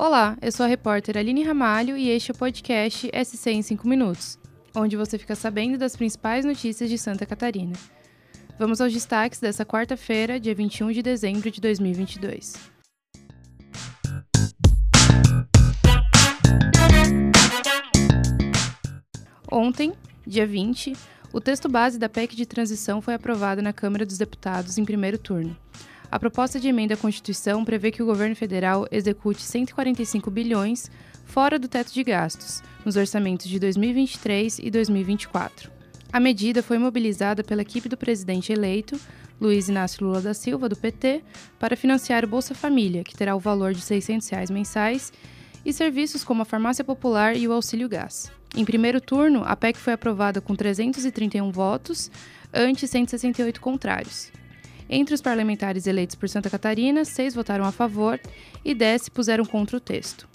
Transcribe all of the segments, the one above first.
Olá, eu sou a repórter Aline Ramalho e este é o podcast SC em 5 Minutos, onde você fica sabendo das principais notícias de Santa Catarina. Vamos aos destaques dessa quarta-feira, dia 21 de dezembro de 2022. Ontem, dia 20, o texto base da PEC de transição foi aprovado na Câmara dos Deputados em primeiro turno. A proposta de emenda à Constituição prevê que o governo federal execute 145 bilhões fora do teto de gastos nos orçamentos de 2023 e 2024. A medida foi mobilizada pela equipe do presidente eleito, Luiz Inácio Lula da Silva, do PT, para financiar o Bolsa Família, que terá o valor de 600 reais mensais, e serviços como a farmácia popular e o auxílio gás. Em primeiro turno, a PEC foi aprovada com 331 votos, ante 168 contrários. Entre os parlamentares eleitos por Santa Catarina, seis votaram a favor e dez se puseram contra o texto.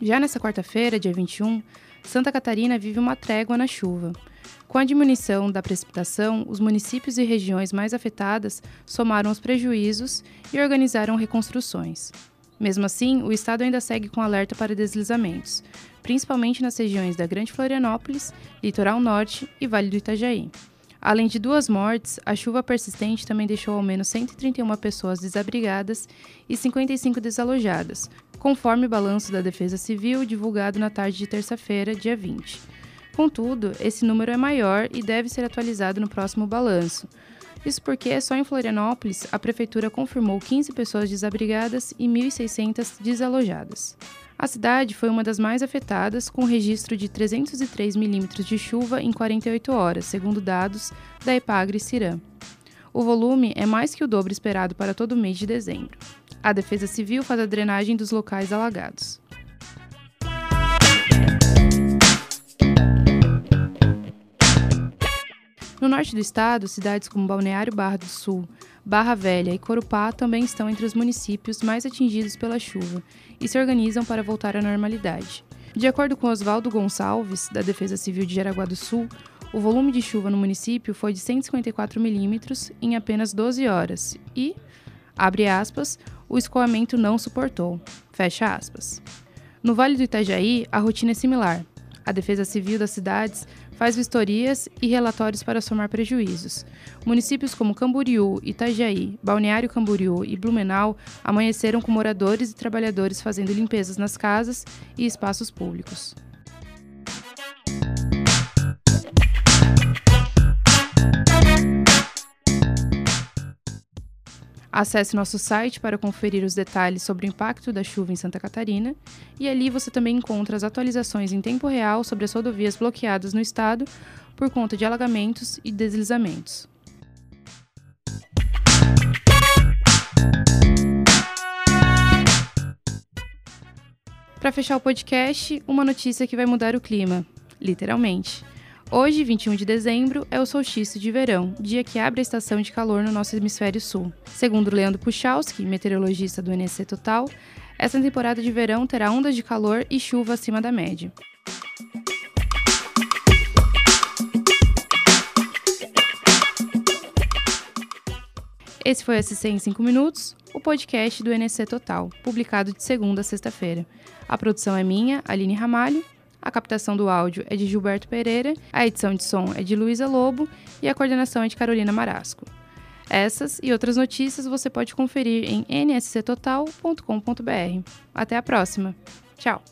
Já nessa quarta-feira, dia 21, Santa Catarina vive uma trégua na chuva. Com a diminuição da precipitação, os municípios e regiões mais afetadas somaram os prejuízos e organizaram reconstruções. Mesmo assim, o estado ainda segue com alerta para deslizamentos, principalmente nas regiões da Grande Florianópolis, Litoral Norte e Vale do Itajaí. Além de duas mortes, a chuva persistente também deixou ao menos 131 pessoas desabrigadas e 55 desalojadas, conforme o balanço da Defesa Civil divulgado na tarde de terça-feira, dia 20. Contudo, esse número é maior e deve ser atualizado no próximo balanço, isso porque só em Florianópolis a prefeitura confirmou 15 pessoas desabrigadas e 1.600 desalojadas. A cidade foi uma das mais afetadas, com registro de 303 milímetros de chuva em 48 horas, segundo dados da Epagre Cirã. O volume é mais que o dobro esperado para todo o mês de dezembro. A Defesa Civil faz a drenagem dos locais alagados. No norte do estado, cidades como Balneário Barra do Sul, Barra Velha e Corupá também estão entre os municípios mais atingidos pela chuva e se organizam para voltar à normalidade. De acordo com Oswaldo Gonçalves, da Defesa Civil de Jaraguá do Sul, o volume de chuva no município foi de 154 milímetros em apenas 12 horas e, abre aspas, o escoamento não suportou, fecha aspas. No Vale do Itajaí, a rotina é similar. A Defesa Civil das cidades faz vistorias e relatórios para somar prejuízos. Municípios como Camboriú, Itajaí, Balneário Camboriú e Blumenau amanheceram com moradores e trabalhadores fazendo limpezas nas casas e espaços públicos. Acesse nosso site para conferir os detalhes sobre o impacto da chuva em Santa Catarina e ali você também encontra as atualizações em tempo real sobre as rodovias bloqueadas no estado por conta de alagamentos e deslizamentos. Para fechar o podcast, uma notícia que vai mudar o clima, literalmente. Hoje, 21 de dezembro, é o solstício de verão, dia que abre a estação de calor no nosso hemisfério sul. Segundo Leandro Puchalski, meteorologista do NC Total, essa temporada de verão terá ondas de calor e chuva acima da média. Esse foi o SC em 5 minutos, o podcast do NC Total, publicado de segunda a sexta-feira. A produção é minha, Aline Ramalho, a captação do áudio é de Gilberto Pereira, a edição de som é de Luísa Lobo e a coordenação é de Carolina Marasco. Essas e outras notícias você pode conferir em nsctotal.com.br. Até a próxima. Tchau!